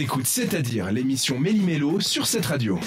T'écoutes C'est-à-dire l'émission Méli-Mélo sur cette radio.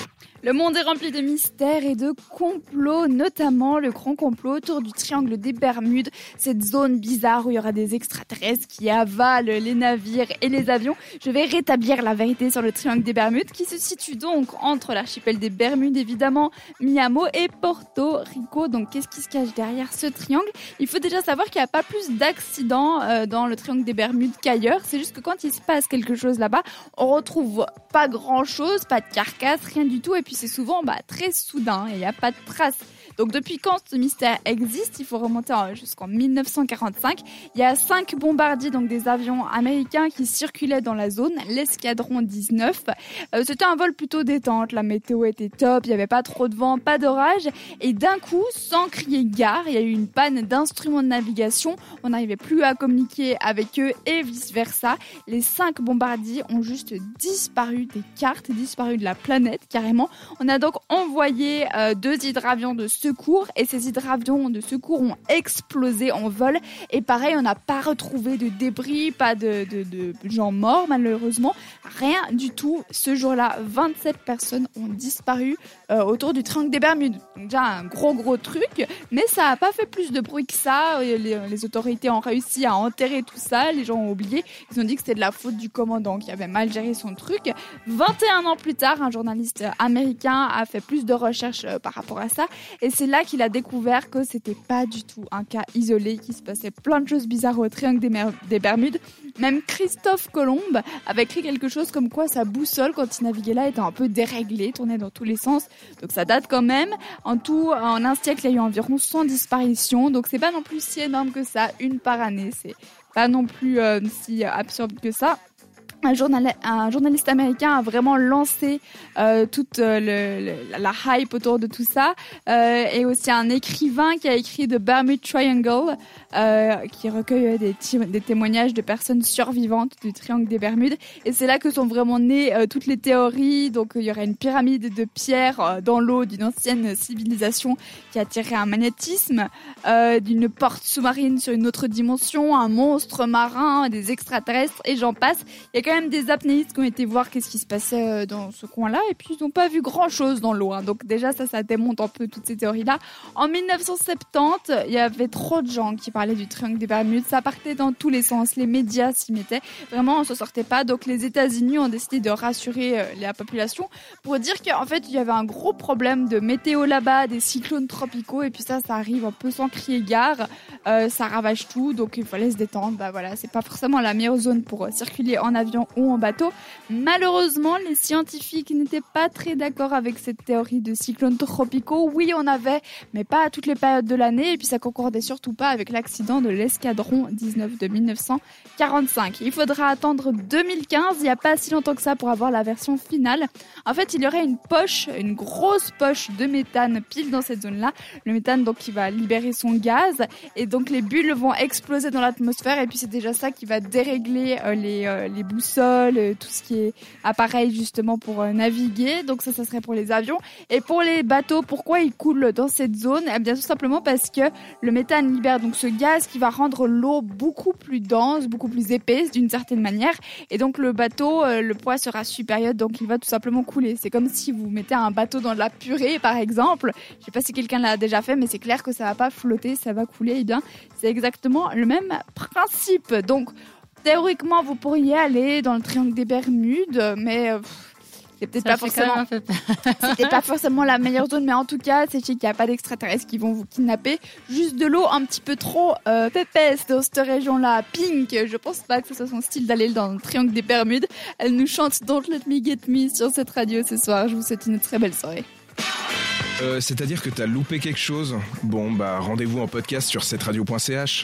Le monde est rempli de mystères et de complots, notamment le grand complot autour du triangle des Bermudes, cette zone bizarre où il y aura des extraterrestres qui avalent les navires et les avions. Je vais rétablir la vérité sur le triangle des Bermudes qui se situe donc entre l'archipel des Bermudes évidemment, Miami et Porto Rico. Donc qu'est-ce qui se cache derrière ce triangle? Il faut déjà savoir qu'il n'y a pas plus d'accidents euh, dans le triangle des Bermudes qu'ailleurs. C'est juste que quand il se passe quelque chose là-bas, on retrouve pas grand-chose, pas de carcasse, rien du tout et puis c'est souvent bah, très soudain et il n'y a pas de traces. Donc depuis quand ce mystère existe? Il faut remonter jusqu'en 1945. Il y a cinq bombardiers, donc des avions américains qui circulaient dans la zone, l'escadron 19. Euh, c'était un vol plutôt détente, la météo était top, il n'y avait pas trop de vent, pas d'orage. Et d'un coup, sans crier gare, il y a eu une panne d'instruments de navigation. On n'arrivait plus à communiquer avec eux et vice-versa. Les cinq bombardiers ont juste disparu des cartes, disparu de la planète carrément. On a donc envoyé euh, deux hydravions de secours et ces hydravions de secours ont explosé en vol. Et pareil, on n'a pas retrouvé de débris, pas de, gens morts malheureusement, rien du tout. Ce jour-là, 27 personnes ont disparu euh, autour du triangle des Bermudes. déjà un gros gros truc, mais ça n'a pas fait plus de bruit que ça. Les, les, autorités ont réussi à enterrer tout ça, les gens ont oublié. Ils ont dit que c'était de la faute du commandant qui avait mal géré son truc. 21 ans plus tard, un journaliste américain a fait plus de recherches euh, par rapport à ça et c'est là qu'il a découvert que c'était pas du tout un cas isolé, qu'il se passait plein de choses bizarres au triangle des, Bermudes. Même Christophe Colomb avait écrit quelque chose comme quoi sa boussole, quand il naviguait là, était un peu déréglée, tournait dans tous les sens. Donc ça date quand même. En tout, en un siècle, il y a eu environ 100 disparitions. Donc c'est pas non plus si énorme que ça, une par année. C'est pas non plus euh, si absurde que ça un, journaliste américain a vraiment lancé euh, toute euh, la hype autour de tout ça. Euh, et aussi un écrivain qui a écrit The Bermuda Triangle qui recueille des, témoignages de personnes survivantes du triangle des Bermudes. Et c'est là que sont vraiment nées toutes les théories. Donc il y aurait une pyramide de pierre dans l'eau d'une ancienne civilisation qui attirait un magnétisme d'une porte sous-marine sur une autre dimension un monstre marin des extraterrestres et j'en passe même des apnéistes qui ont été voir qu'est-ce qui se passait euh, dans ce coin-là et puis ils n'ont pas vu grand-chose dans l'eau. Hein. Donc déjà ça, ça démonte un peu toutes ces théories-là. En 1970, il y avait trop de gens qui parlaient du triangle des Bermudes. Ça partait dans tous les sens. Les médias s'y mettaient. Vraiment, on se sortait pas. Donc les États-Unis ont décidé de rassurer euh, la population pour dire qu'en fait il y avait un gros problème de météo là-bas, des cyclones tropicaux et puis ça, ça arrive un peu sans crier gare. Euh, ça ravage tout, donc il fallait se détendre. Bah voilà, c'est pas forcément la meilleure zone pour circuler en avion ou en bateau. Malheureusement, les scientifiques n'étaient pas très d'accord avec cette théorie de cyclones tropicaux. Oui, on avait, mais pas à toutes les périodes de l'année. Et puis ça concordait surtout pas avec l'accident de l'escadron 19 de 1945. Il faudra attendre 2015, il n'y a pas si longtemps que ça pour avoir la version finale. En fait, il y aurait une poche, une grosse poche de méthane pile dans cette zone-là. Le méthane, donc, qui va libérer son gaz. Et donc, les bulles vont exploser dans l'atmosphère. Et puis, c'est déjà ça qui va dérégler euh, les, euh, les boussoles euh, tout ce qui est appareil justement pour euh, naviguer. Donc ça, ça serait pour les avions. Et pour les bateaux, pourquoi ils coulent dans cette zone? Eh bien tout simplement parce que le méthane libère donc ce gaz qui va rendre l'eau beaucoup plus dense, beaucoup plus épaisse d'une certaine manière. Et donc le bateau, euh, le poids sera supérieur, donc il va tout simplement couler. C'est comme si vous mettez un bateau dans de la purée, par exemple. Je sais pas si quelqu'un l'a déjà fait, mais c'est clair que ça va pas flotter, ça va couler. Eh bien, c'est exactement le même principe. Donc théoriquement, vous pourriez aller dans le triangle des Bermudes, mais euh, c'est peut-être pas forcément. C'était pas forcément la meilleure zone, mais en tout cas, c'est qu'il n'y a pas d'extraterrestres qui vont vous kidnapper. Juste de l'eau un petit peu trop euh, pépesse dans cette région-là. Pink, je pense pas que ce soit son style d'aller dans le triangle des Bermudes. Elle nous chante Don't Let Me Get Me sur cette radio ce soir. Je vous souhaite une très belle soirée. Euh, C'est-à-dire que t'as loupé quelque chose? Bon, bah rendez-vous en podcast sur cette radio.ch.